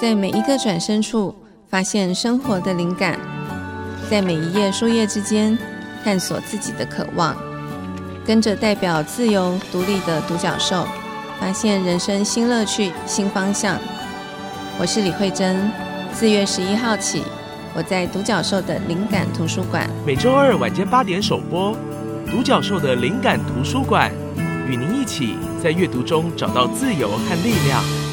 在每一个转身处发现生活的灵感在每一页书页之间探索自己的渴望跟着代表自由独立的独角兽发现人生新乐趣新方向。我是李慧珍四月十一号起我在独角兽的灵感图书馆。每周二晚间八点首播独角兽的灵感图书馆与您一起在阅读中找到自由和力量。